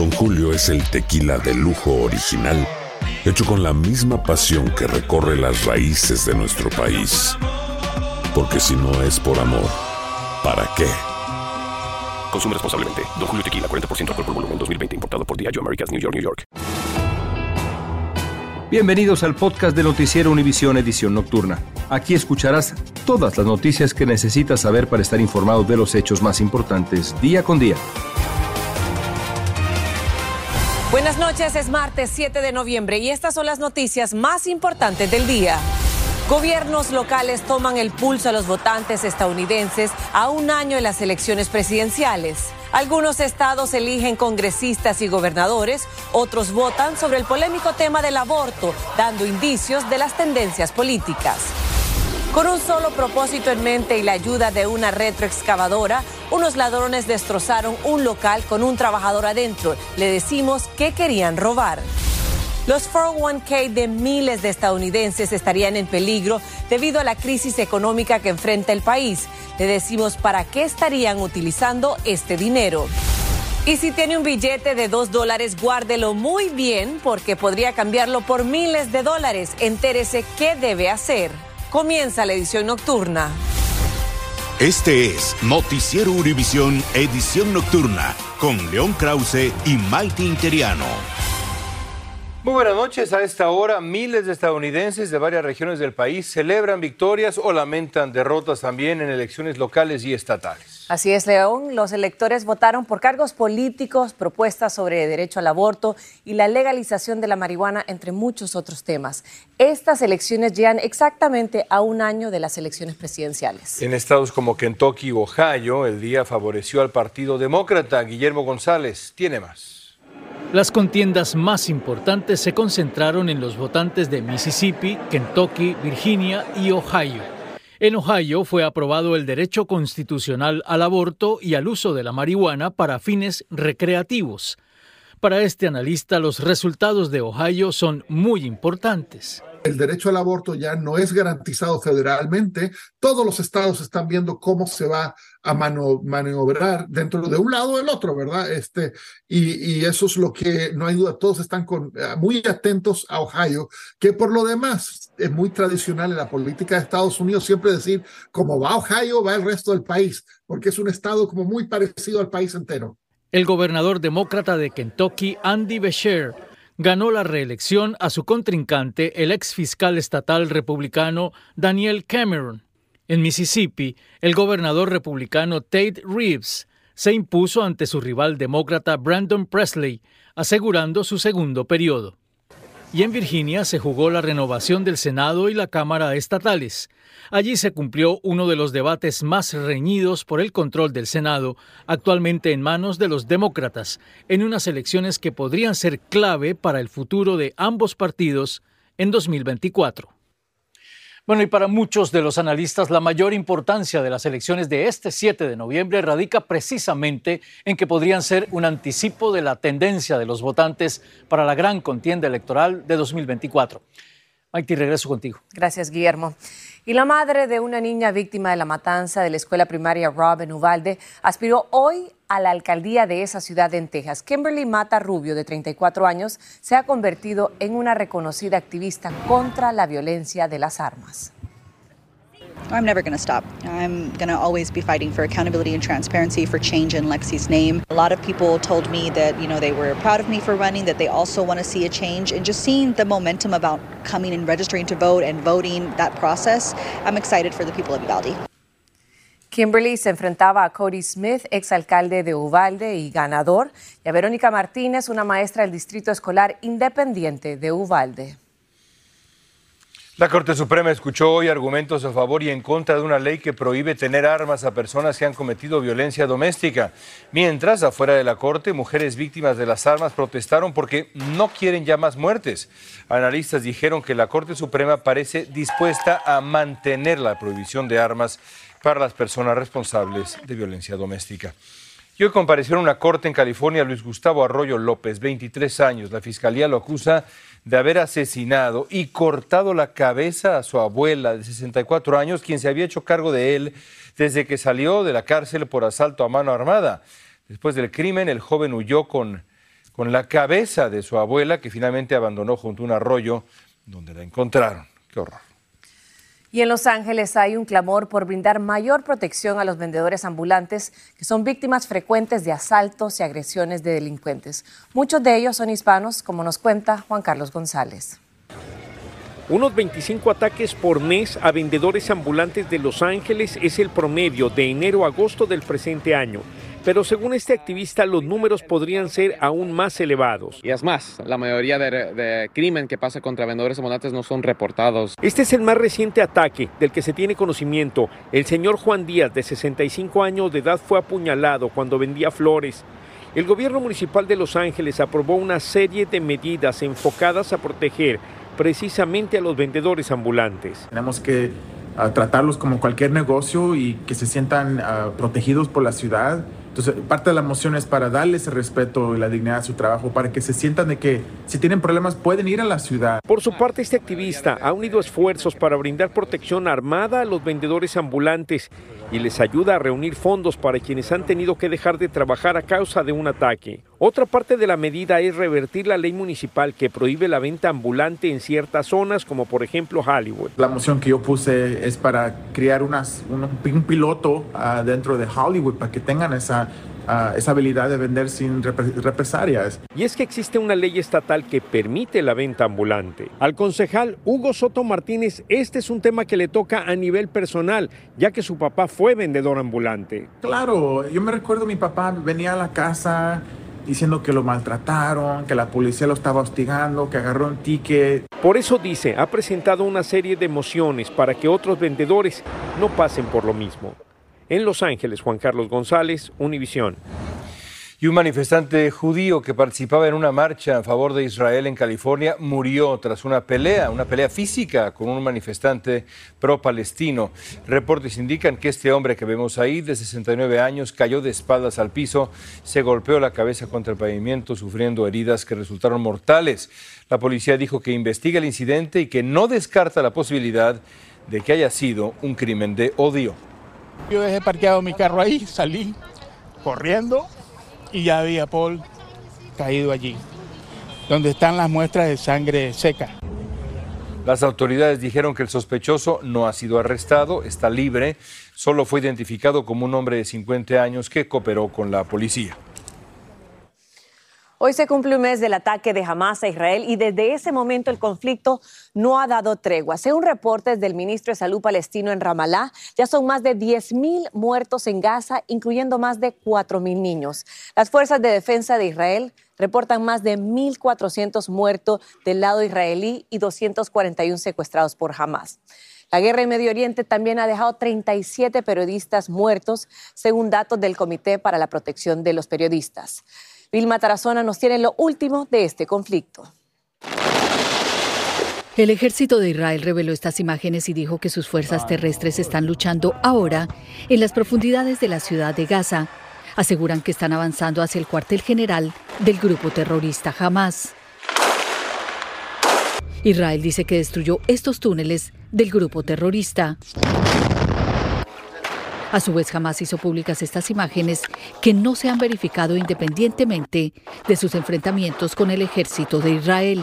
Don Julio es el tequila de lujo original, hecho con la misma pasión que recorre las raíces de nuestro país. Porque si no es por amor, ¿para qué? Consume responsablemente. Don Julio Tequila, 40% alcohol por volumen, 2020. Importado por Diageo Americas, New York, New York. Bienvenidos al podcast de Noticiero Univisión Edición Nocturna. Aquí escucharás todas las noticias que necesitas saber para estar informado de los hechos más importantes día con día. Buenas noches, es martes 7 de noviembre y estas son las noticias más importantes del día. Gobiernos locales toman el pulso a los votantes estadounidenses a un año de las elecciones presidenciales. Algunos estados eligen congresistas y gobernadores, otros votan sobre el polémico tema del aborto, dando indicios de las tendencias políticas. Con un solo propósito en mente y la ayuda de una retroexcavadora, unos ladrones destrozaron un local con un trabajador adentro. Le decimos que querían robar. Los 401k de miles de estadounidenses estarían en peligro debido a la crisis económica que enfrenta el país. Le decimos para qué estarían utilizando este dinero. Y si tiene un billete de dos dólares, guárdelo muy bien porque podría cambiarlo por miles de dólares. Entérese qué debe hacer. Comienza la edición nocturna. Este es Noticiero Univisión Edición Nocturna con León Krause y Maite Interiano. Muy buenas noches. A esta hora, miles de estadounidenses de varias regiones del país celebran victorias o lamentan derrotas también en elecciones locales y estatales. Así es, León. Los electores votaron por cargos políticos, propuestas sobre derecho al aborto y la legalización de la marihuana, entre muchos otros temas. Estas elecciones llegan exactamente a un año de las elecciones presidenciales. En estados como Kentucky y Ohio, el día favoreció al Partido Demócrata. Guillermo González tiene más. Las contiendas más importantes se concentraron en los votantes de Mississippi, Kentucky, Virginia y Ohio. En Ohio fue aprobado el derecho constitucional al aborto y al uso de la marihuana para fines recreativos. Para este analista, los resultados de Ohio son muy importantes el derecho al aborto ya no es garantizado federalmente. Todos los estados están viendo cómo se va a maniobrar dentro de un lado o del otro, ¿verdad? Este, y, eso es lo que, no hay duda, todos están con, eh, muy atentos a Ohio, que por lo demás es muy tradicional en la política de Estados Unidos siempre decir, como va Ohio, va el resto del país, porque es un estado como muy parecido al país entero. El gobernador demócrata de Kentucky, Andy Beshear, ganó la reelección a su contrincante, el ex fiscal estatal republicano Daniel Cameron. En Mississippi, el gobernador republicano Tate Reeves se impuso ante su rival demócrata Brandon Presley, asegurando su segundo periodo. Y en Virginia se jugó la renovación del Senado y la Cámara estatales. Allí se cumplió uno de los debates más reñidos por el control del Senado, actualmente en manos de los demócratas, en unas elecciones que podrían ser clave para el futuro de ambos partidos en 2024. Bueno, y para muchos de los analistas, la mayor importancia de las elecciones de este 7 de noviembre radica precisamente en que podrían ser un anticipo de la tendencia de los votantes para la gran contienda electoral de 2024. Maite, regreso contigo. Gracias, Guillermo. Y la madre de una niña víctima de la matanza de la escuela primaria Rob en Uvalde aspiró hoy a la alcaldía de esa ciudad en Texas. Kimberly Mata Rubio, de 34 años, se ha convertido en una reconocida activista contra la violencia de las armas. I'm never going to stop. I'm going to always be fighting for accountability and transparency for change in Lexi's name. A lot of people told me that, you know, they were proud of me for running, that they also want to see a change. And just seeing the momentum about coming and registering to vote and voting that process, I'm excited for the people of Uvalde. Kimberly se enfrentaba a Cody Smith, exalcalde de Uvalde y ganador, y a Verónica Martínez, una maestra del Distrito Escolar Independiente de Uvalde. La Corte Suprema escuchó hoy argumentos a favor y en contra de una ley que prohíbe tener armas a personas que han cometido violencia doméstica. Mientras, afuera de la Corte, mujeres víctimas de las armas protestaron porque no quieren ya más muertes. Analistas dijeron que la Corte Suprema parece dispuesta a mantener la prohibición de armas para las personas responsables de violencia doméstica. Y hoy compareció en una corte en California Luis Gustavo Arroyo López, 23 años. La fiscalía lo acusa de haber asesinado y cortado la cabeza a su abuela de 64 años, quien se había hecho cargo de él desde que salió de la cárcel por asalto a mano armada. Después del crimen, el joven huyó con, con la cabeza de su abuela, que finalmente abandonó junto a un arroyo donde la encontraron. Qué horror. Y en Los Ángeles hay un clamor por brindar mayor protección a los vendedores ambulantes que son víctimas frecuentes de asaltos y agresiones de delincuentes. Muchos de ellos son hispanos, como nos cuenta Juan Carlos González. Unos 25 ataques por mes a vendedores ambulantes de Los Ángeles es el promedio de enero a agosto del presente año. Pero según este activista, los números podrían ser aún más elevados. Y es más, la mayoría de, de crimen que pasa contra vendedores ambulantes no son reportados. Este es el más reciente ataque del que se tiene conocimiento. El señor Juan Díaz, de 65 años de edad, fue apuñalado cuando vendía flores. El gobierno municipal de Los Ángeles aprobó una serie de medidas enfocadas a proteger precisamente a los vendedores ambulantes. Tenemos que uh, tratarlos como cualquier negocio y que se sientan uh, protegidos por la ciudad. Parte de la moción es para darles el respeto y la dignidad a su trabajo, para que se sientan de que si tienen problemas pueden ir a la ciudad. Por su parte, este activista ha unido esfuerzos para brindar protección armada a los vendedores ambulantes y les ayuda a reunir fondos para quienes han tenido que dejar de trabajar a causa de un ataque. Otra parte de la medida es revertir la ley municipal que prohíbe la venta ambulante en ciertas zonas, como por ejemplo Hollywood. La moción que yo puse es para crear un, piloto uh, dentro de Hollywood para que tengan esa Uh, esa habilidad de vender sin represalias. Y es que existe una ley estatal que permite la venta ambulante. Al concejal Hugo Soto Martínez, este es un tema que le toca a nivel personal, ya que su papá fue vendedor ambulante. Claro, yo me recuerdo mi papá venía a la casa diciendo que lo maltrataron, que la policía lo estaba hostigando, que agarró un ticket. Por eso dice, ha presentado una serie de mociones para que otros vendedores no pasen por lo mismo. En Los Ángeles, Juan Carlos González, Univisión. Y un manifestante judío que participaba en una marcha a favor de Israel en California murió tras una pelea, una pelea física con un manifestante pro-palestino. Reportes indican que este hombre que vemos ahí, de 69 años, cayó de espaldas al piso, se golpeó la cabeza contra el pavimento, sufriendo heridas que resultaron mortales. La policía dijo que investiga el incidente y que no descarta la posibilidad de que haya sido un crimen de odio. Yo dejé parqueado mi carro ahí, salí corriendo y ya había Paul caído allí, donde están las muestras de sangre seca. Las autoridades dijeron que el sospechoso no ha sido arrestado, está libre, solo fue identificado como un hombre de 50 años que cooperó con la policía. Hoy se cumple un mes del ataque de Hamas a Israel y desde ese momento el conflicto no ha dado tregua. Según reportes del ministro de Salud palestino en Ramallah, ya son más de 10.000 muertos en Gaza, incluyendo más de 4.000 niños. Las fuerzas de defensa de Israel reportan más de 1.400 muertos del lado israelí y 241 secuestrados por Hamas. La guerra en Medio Oriente también ha dejado 37 periodistas muertos, según datos del Comité para la Protección de los Periodistas. Vilma Tarazona nos tiene lo último de este conflicto. El ejército de Israel reveló estas imágenes y dijo que sus fuerzas terrestres están luchando ahora en las profundidades de la ciudad de Gaza. Aseguran que están avanzando hacia el cuartel general del grupo terrorista Hamas. Israel dice que destruyó estos túneles del grupo terrorista. A su vez, jamás hizo públicas estas imágenes que no se han verificado independientemente de sus enfrentamientos con el ejército de Israel.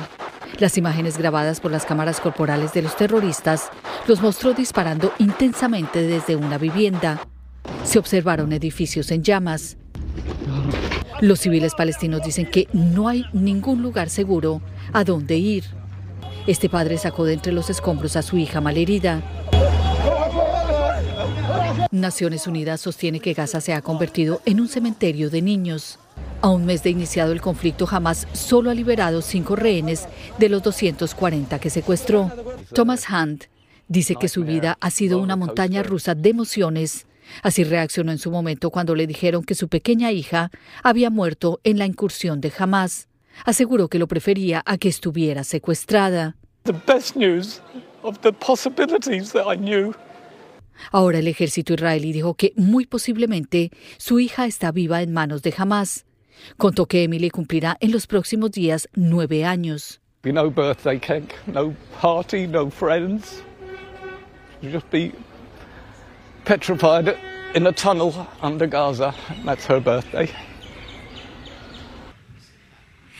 Las imágenes grabadas por las cámaras corporales de los terroristas los mostró disparando intensamente desde una vivienda. Se observaron edificios en llamas. Los civiles palestinos dicen que no hay ningún lugar seguro a dónde ir. Este padre sacó de entre los escombros a su hija malherida. Naciones Unidas sostiene que Gaza se ha convertido en un cementerio de niños. A un mes de iniciado el conflicto, jamás solo ha liberado cinco rehenes de los 240 que secuestró. Thomas Hunt dice que su vida ha sido una montaña rusa de emociones. Así reaccionó en su momento cuando le dijeron que su pequeña hija había muerto en la incursión de Hamas. Aseguró que lo prefería a que estuviera secuestrada. Ahora el ejército israelí dijo que muy posiblemente su hija está viva en manos de Hamas. Contó que Emily cumplirá en los próximos días nueve años. no birthday cake, no party, no friends. Just be petrified in a tunnel under Gaza. That's her birthday.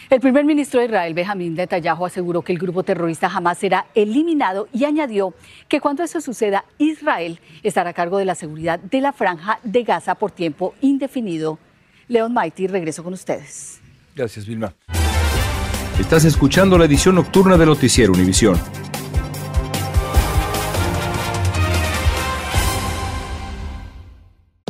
El primer ministro de Israel, Benjamín Netanyahu, aseguró que el grupo terrorista jamás será eliminado y añadió que cuando eso suceda, Israel estará a cargo de la seguridad de la franja de Gaza por tiempo indefinido. Leon Mighty, regreso con ustedes. Gracias, Vilma. Estás escuchando la edición nocturna de Noticiero Univisión.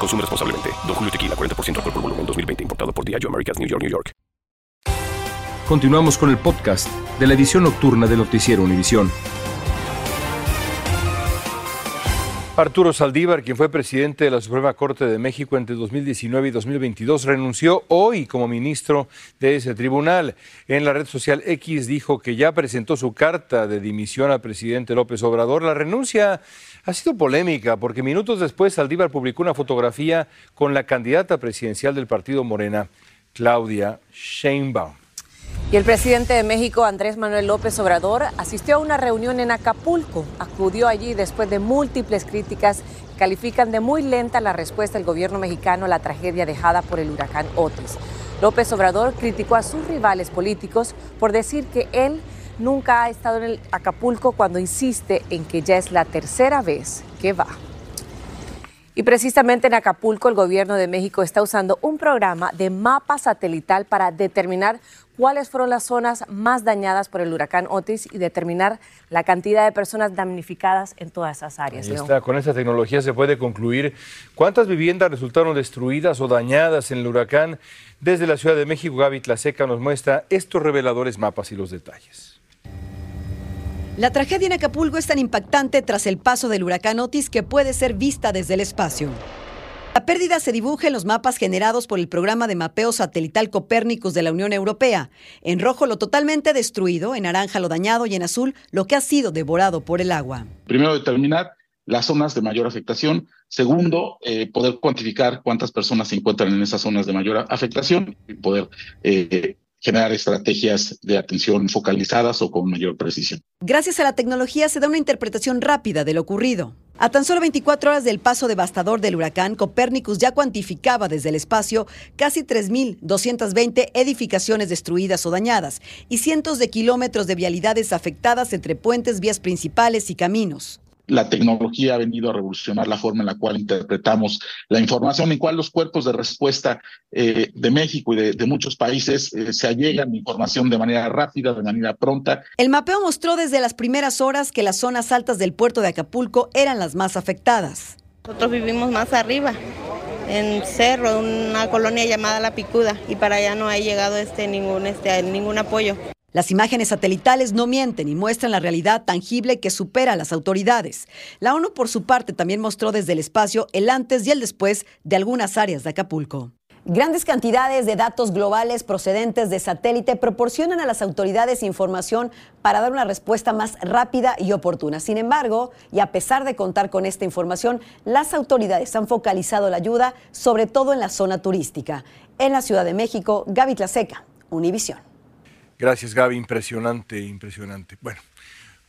Consume responsablemente. Don Julio Tequila, 40% alcohol por volumen, 2020. Importado por Diageo Americas, New York, New York. Continuamos con el podcast de la edición nocturna de Noticiero Univisión. Arturo Saldívar, quien fue presidente de la Suprema Corte de México entre 2019 y 2022, renunció hoy como ministro de ese tribunal. En la red social X dijo que ya presentó su carta de dimisión al presidente López Obrador. La renuncia ha sido polémica porque minutos después Saldívar publicó una fotografía con la candidata presidencial del partido Morena, Claudia Sheinbaum. Y el presidente de México, Andrés Manuel López Obrador, asistió a una reunión en Acapulco. Acudió allí después de múltiples críticas que califican de muy lenta la respuesta del gobierno mexicano a la tragedia dejada por el huracán Otis. López Obrador criticó a sus rivales políticos por decir que él nunca ha estado en el Acapulco cuando insiste en que ya es la tercera vez que va. Y precisamente en Acapulco el gobierno de México está usando un programa de mapa satelital para determinar cuáles fueron las zonas más dañadas por el huracán Otis y determinar la cantidad de personas damnificadas en todas esas áreas. Ahí León. está, con esta tecnología se puede concluir cuántas viviendas resultaron destruidas o dañadas en el huracán. Desde la Ciudad de México, Gaby Tlaseca nos muestra estos reveladores mapas y los detalles. La tragedia en Acapulco es tan impactante tras el paso del huracán Otis que puede ser vista desde el espacio. La pérdida se dibuja en los mapas generados por el programa de mapeo satelital Copérnicus de la Unión Europea. En rojo lo totalmente destruido, en naranja lo dañado y en azul lo que ha sido devorado por el agua. Primero, determinar las zonas de mayor afectación. Segundo, eh, poder cuantificar cuántas personas se encuentran en esas zonas de mayor afectación y poder eh, generar estrategias de atención focalizadas o con mayor precisión. Gracias a la tecnología se da una interpretación rápida de lo ocurrido. A tan solo 24 horas del paso devastador del huracán, Copérnicus ya cuantificaba desde el espacio casi 3.220 edificaciones destruidas o dañadas y cientos de kilómetros de vialidades afectadas entre puentes, vías principales y caminos la tecnología ha venido a revolucionar la forma en la cual interpretamos la información, en cual los cuerpos de respuesta eh, de México y de, muchos países eh, se allegan información de manera rápida, de manera pronta. El mapeo mostró desde las primeras horas que las zonas altas del puerto de Acapulco eran las más afectadas. Nosotros vivimos más arriba, en Cerro, una colonia llamada La Picuda, y para allá no ha llegado este, ningún, este, ningún apoyo. Las imágenes satelitales no mienten y muestran la realidad tangible que supera a las autoridades. La ONU, por su parte, también mostró desde el espacio el antes y el después de algunas áreas de Acapulco. Grandes cantidades de datos globales procedentes de satélite proporcionan a las autoridades información para dar una respuesta más rápida y oportuna. Sin embargo, y a pesar de contar con esta información, las autoridades han focalizado la ayuda sobre todo en la zona turística. En la Ciudad de México, Gaby Tlaseca, Univisión. Gracias, Gaby. Impresionante, impresionante. Bueno.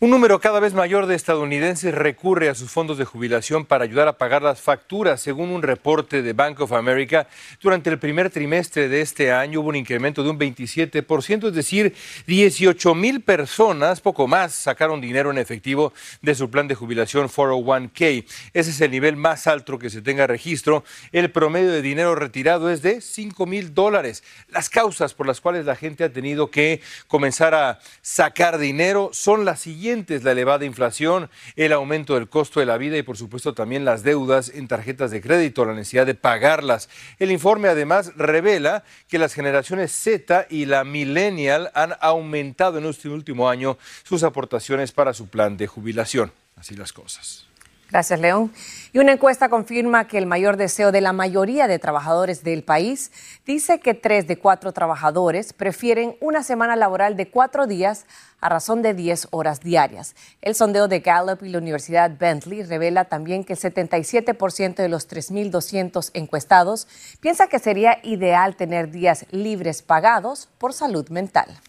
Un número cada vez mayor de estadounidenses recurre a sus fondos de jubilación para ayudar a pagar las facturas. Según un reporte de Bank of America, durante el primer trimestre de este año hubo un incremento de un 27%, es decir, 18 mil personas, poco más, sacaron dinero en efectivo de su plan de jubilación 401k. Ese es el nivel más alto que se tenga registro. El promedio de dinero retirado es de 5 mil dólares. Las causas por las cuales la gente ha tenido que comenzar a sacar dinero son las siguientes la elevada inflación, el aumento del costo de la vida y por supuesto también las deudas en tarjetas de crédito, la necesidad de pagarlas. El informe además revela que las generaciones Z y la millennial han aumentado en este último año sus aportaciones para su plan de jubilación. Así las cosas. Gracias, León. Y una encuesta confirma que el mayor deseo de la mayoría de trabajadores del país dice que tres de cuatro trabajadores prefieren una semana laboral de cuatro días a razón de 10 horas diarias. El sondeo de Gallup y la Universidad Bentley revela también que el 77% de los 3.200 encuestados piensa que sería ideal tener días libres pagados por salud mental.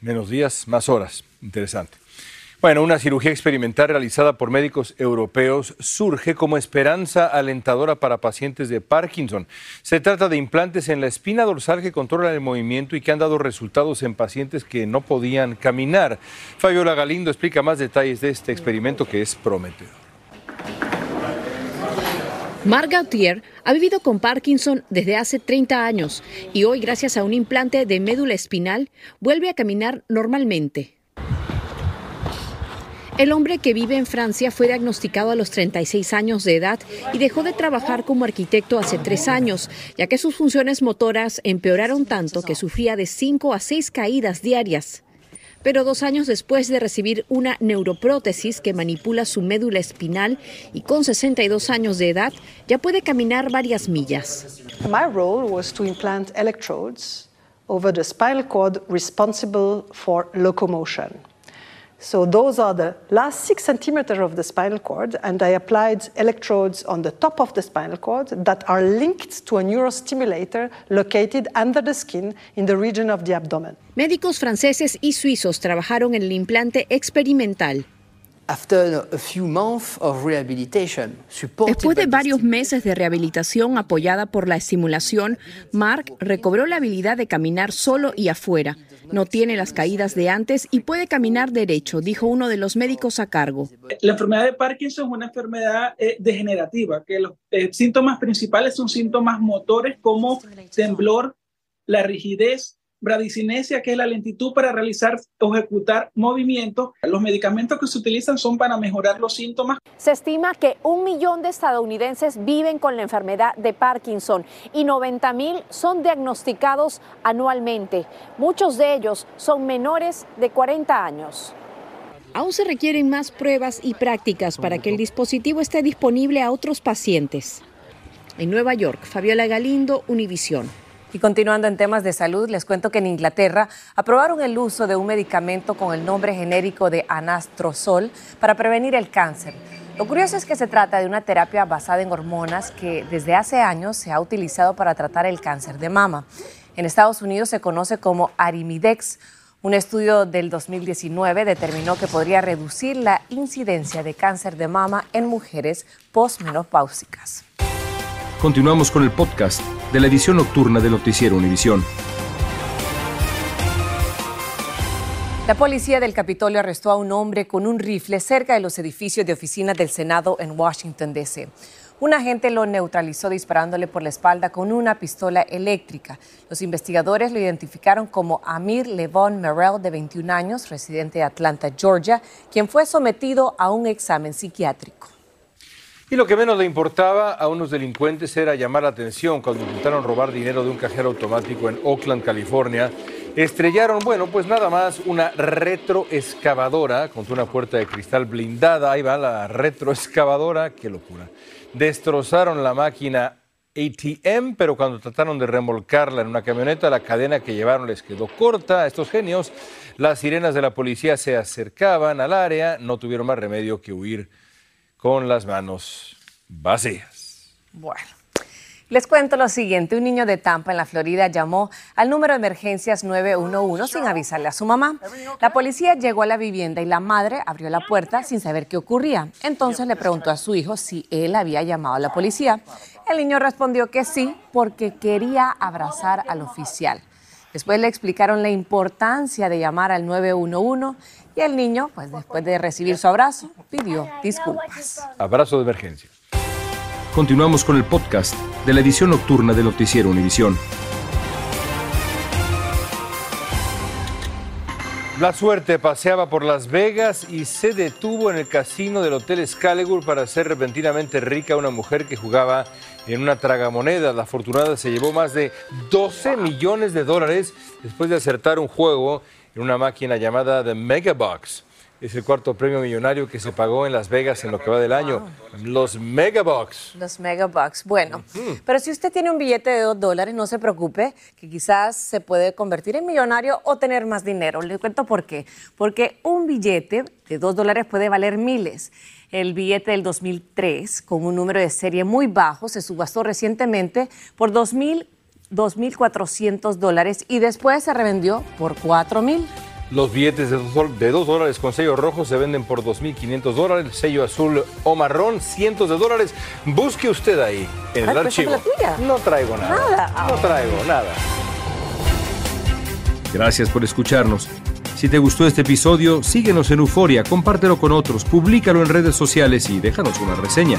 Menos días, más horas. Interesante. Bueno, una cirugía experimental realizada por médicos europeos surge como esperanza alentadora para pacientes de Parkinson. Se trata de implantes en la espina dorsal que controlan el movimiento y que han dado resultados en pacientes que no podían caminar. Fabiola Galindo explica más detalles de este experimento que es prometedor. Marc Gautier ha vivido con Parkinson desde hace 30 años y hoy, gracias a un implante de médula espinal, vuelve a caminar normalmente. El hombre que vive en Francia fue diagnosticado a los 36 años de edad y dejó de trabajar como arquitecto hace tres años, ya que sus funciones motoras empeoraron tanto que sufría de cinco a seis caídas diarias. Pero dos años después de recibir una neuroprótesis que manipula su médula espinal y con 62 años de edad, ya puede caminar varias millas. My role was to implant electrodes over the spinal cord responsible for locomotion. So those are the last six centimeters of the spinal cord, and I applied electrodes on the top of the spinal cord that are linked to a neurostimulator located under the skin in the region of the abdomen. Médicos franceses y suizos trabajaron en el implante experimental. Después de varios meses de rehabilitación apoyada por la estimulación, Mark recobró la habilidad de caminar solo y afuera. No tiene las caídas de antes y puede caminar derecho, dijo uno de los médicos a cargo. La enfermedad de Parkinson es una enfermedad eh, degenerativa, que los eh, síntomas principales son síntomas motores como temblor, la rigidez, bradicinesia, que es la lentitud para realizar o ejecutar movimientos. Los medicamentos que se utilizan son para mejorar los síntomas. Se estima que un millón de estadounidenses viven con la enfermedad de Parkinson y 90 mil son diagnosticados anualmente. Muchos de ellos son menores de 40 años. Aún se requieren más pruebas y prácticas para que el dispositivo esté disponible a otros pacientes. En Nueva York, Fabiola Galindo, Univisión. Y continuando en temas de salud, les cuento que en Inglaterra aprobaron el uso de un medicamento con el nombre genérico de anastrozol para prevenir el cáncer. Lo curioso es que se trata de una terapia basada en hormonas que desde hace años se ha utilizado para tratar el cáncer de mama. En Estados Unidos se conoce como Arimidex. Un estudio del 2019 determinó que podría reducir la incidencia de cáncer de mama en mujeres postmenopáusicas. Continuamos con el podcast de la edición nocturna de Noticiero Univisión. La policía del Capitolio arrestó a un hombre con un rifle cerca de los edificios de oficinas del Senado en Washington, D.C. Un agente lo neutralizó disparándole por la espalda con una pistola eléctrica. Los investigadores lo identificaron como Amir Levon Merrill, de 21 años, residente de Atlanta, Georgia, quien fue sometido a un examen psiquiátrico. Y lo que menos le importaba a unos delincuentes era llamar la atención cuando intentaron robar dinero de un cajero automático en Oakland, California. Estrellaron, bueno, pues nada más una retroexcavadora contra una puerta de cristal blindada. Ahí va la retroexcavadora, qué locura. Destrozaron la máquina ATM, pero cuando trataron de remolcarla en una camioneta, la cadena que llevaron les quedó corta a estos genios. Las sirenas de la policía se acercaban al área, no tuvieron más remedio que huir con las manos vacías. Bueno. Les cuento lo siguiente, un niño de Tampa en la Florida llamó al número de emergencias 911 sin avisarle a su mamá. La policía llegó a la vivienda y la madre abrió la puerta sin saber qué ocurría. Entonces le preguntó a su hijo si él había llamado a la policía. El niño respondió que sí porque quería abrazar al oficial. Después le explicaron la importancia de llamar al 911 y el niño, pues después de recibir su abrazo, pidió disculpas. Abrazo de emergencia. Continuamos con el podcast de la edición nocturna de Noticiero Univisión. La suerte paseaba por Las Vegas y se detuvo en el casino del Hotel Excalibur para hacer repentinamente rica a una mujer que jugaba en una tragamoneda. La afortunada se llevó más de 12 millones de dólares después de acertar un juego en una máquina llamada The Megabox. Es el cuarto premio millonario que se pagó en Las Vegas en lo que va del año. Los Megabox. Los Megabucks. Bueno, pero si usted tiene un billete de dos dólares, no se preocupe, que quizás se puede convertir en millonario o tener más dinero. Le cuento por qué. Porque un billete de dos dólares puede valer miles. El billete del 2003, con un número de serie muy bajo, se subastó recientemente por 2.000 2.400 dólares y después se revendió por 4.000. Los billetes de dos, dol- de dos dólares con sello rojo se venden por 2.500 dólares, sello azul o marrón, cientos de dólares. Busque usted ahí en Ay, el préstame archivo. la tuya. No traigo nada. Nada. No traigo nada. Gracias por escucharnos. Si te gustó este episodio, síguenos en Euforia, compártelo con otros, públicalo en redes sociales y déjanos una reseña.